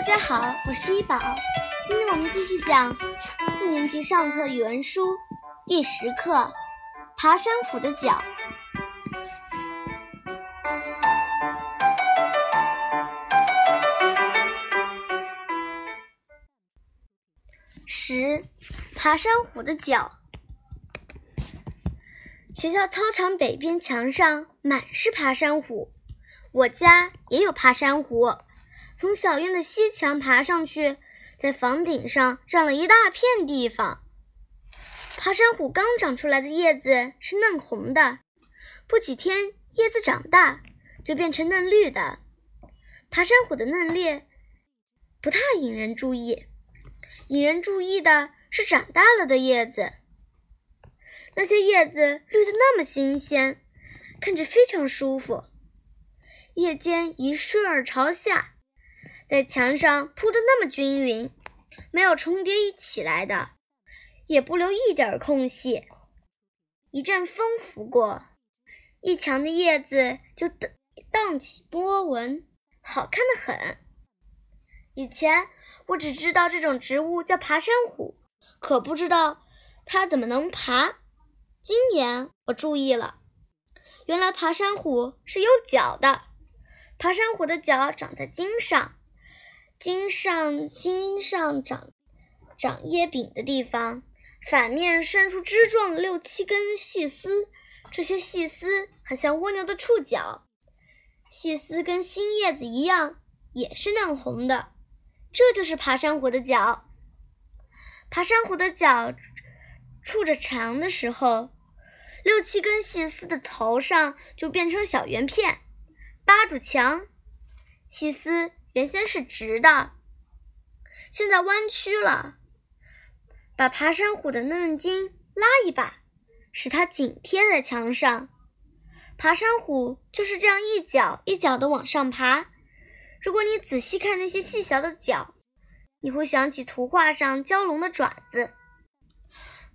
大家好，我是一宝。今天我们继续讲四年级上册语文书第十课《爬山虎的脚》。十，爬山虎的脚。学校操场北边墙上满是爬山虎，我家也有爬山虎。从小院的西墙爬上去，在房顶上占了一大片地方。爬山虎刚长出来的叶子是嫩红的，不几天叶子长大就变成嫩绿的。爬山虎的嫩叶不太引人注意，引人注意的是长大了的叶子。那些叶子绿的那么新鲜，看着非常舒服。叶尖一顺儿朝下。在墙上铺的那么均匀，没有重叠一起来的，也不留一点空隙。一阵风拂过，一墙的叶子就荡荡起波纹，好看的很。以前我只知道这种植物叫爬山虎，可不知道它怎么能爬。今年我注意了，原来爬山虎是有脚的。爬山虎的脚长在茎上。茎上茎上长长叶柄的地方，反面伸出枝状的六七根细丝，这些细丝很像蜗牛的触角。细丝跟新叶子一样，也是嫩红的。这就是爬山虎的脚。爬山虎的脚触着墙的时候，六七根细丝的头上就变成小圆片，扒住墙。细丝。原先是直的，现在弯曲了，把爬山虎的嫩茎拉一把，使它紧贴在墙上。爬山虎就是这样一脚一脚的往上爬。如果你仔细看那些细小的脚，你会想起图画上蛟龙的爪子。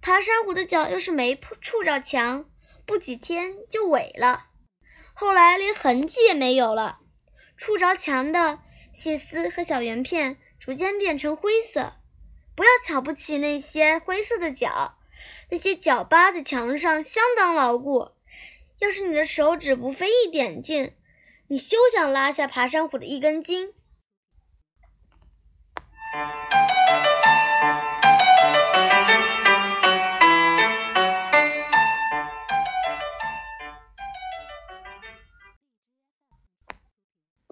爬山虎的脚要是没触着墙，不几天就萎了，后来连痕迹也没有了。触着墙的。细丝和小圆片逐渐变成灰色，不要瞧不起那些灰色的角，那些角扒在墙上相当牢固。要是你的手指不费一点劲，你休想拉下爬山虎的一根筋。